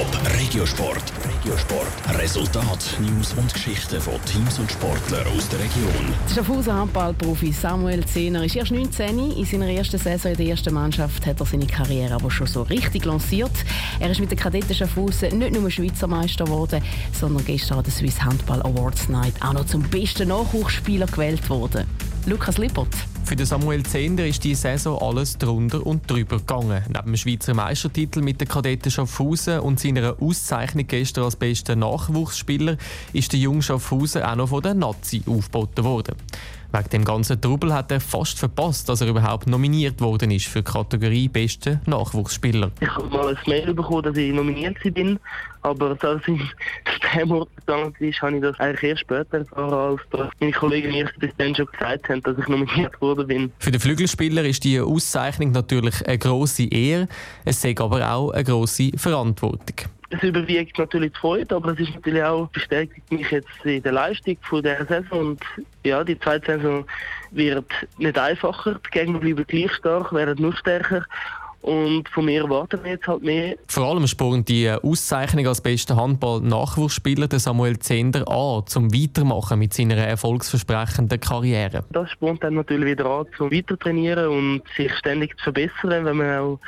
Top Regiosport. Regiosport. Resultat, News und Geschichten von Teams und Sportlern aus der Region. Der Schaffhauser Handballprofi Samuel Zehner ist erst 19. In seiner ersten Saison in der ersten Mannschaft hat er seine Karriere aber schon so richtig lanciert. Er ist mit den Kadetten Schaffhausen nicht nur Schweizer Meister geworden, sondern gestern an der Swiss Handball Awards Night auch noch zum besten Nachwuchsspieler gewählt worden. Lukas Lippert. Für den Samuel Zehnder ist die Saison alles drunter und drüber gegangen. Neben dem Schweizer Meistertitel mit den Kadetten Schaffhausen und seiner Auszeichnung gestern als bester Nachwuchsspieler ist der junge Schaffhausen auch noch von der Nazi aufgeboten worden. Wegen dem ganzen Trubel hat er fast verpasst, dass er überhaupt nominiert worden ist für die Kategorie Beste Nachwuchsspieler. Ich habe mal ein Mail bekommen, dass ich nominiert bin, aber als ich Thema gegangen ist, habe ich das eigentlich erst später erfahren, als dass meine Kollegen mir bis dann schon gesagt haben, dass ich nominiert worden bin. Für den Flügelspieler ist die Auszeichnung natürlich eine grosse Ehre, es ist aber auch eine grosse Verantwortung. Es überwiegt natürlich die Freude, aber es ist natürlich auch bestätigt mich jetzt in der Leistung von dieser Saison. Und ja, die zweite Saison wird nicht einfacher, die Gegner bleiben gleich stark, werden noch stärker und von mir erwarten wir jetzt halt mehr. Vor allem spornt die Auszeichnung als bester Handball-Nachwuchsspieler Samuel Zender an, zum Weitermachen mit seiner erfolgsversprechenden Karriere. Das spornt dann natürlich wieder an, zum Weitertrainieren und sich ständig zu verbessern, wenn man auch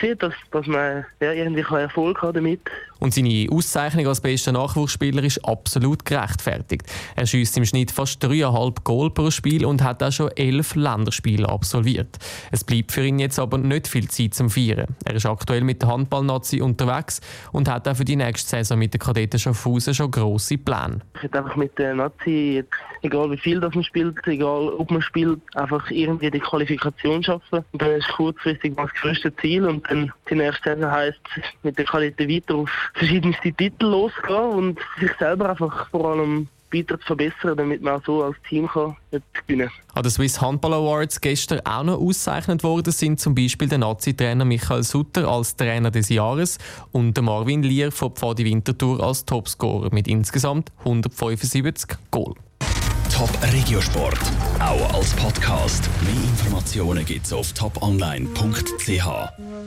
sieht, dass, dass man ja, irgendwie Erfolg hat damit. Und seine Auszeichnung als bester Nachwuchsspieler ist absolut gerechtfertigt. Er schießt im Schnitt fast 3,5 Goal pro Spiel und hat auch schon elf Länderspiele absolviert. Es bleibt für ihn jetzt aber nicht viel Zeit zum Feiern. Er ist aktuell mit der Handball-Nazi unterwegs und hat auch für die nächste Saison mit den Kadetten Schaffhausen schon grosse Pläne. Ich hätte einfach mit der Nazi, egal wie viel das man spielt, egal ob man spielt, einfach irgendwie die Qualifikation schaffen. Und dann ist kurzfristig das größte Ziel und dann die nächste Saison heisst mit der Kadetten weiter auf verschiedenste Titel losgehen und sich selber einfach vor allem weiter zu verbessern, damit man auch so als Team kann gewinnen kann. An den Swiss Handball Awards gestern auch noch ausgezeichnet worden sind zum Beispiel der Nazi-Trainer Michael Sutter als Trainer des Jahres und der Marvin Lier von Pfadi Winterthur als Topscorer mit insgesamt 175 Goal. Top Regiosport, auch als Podcast. Mehr Informationen gibt's auf toponline.ch.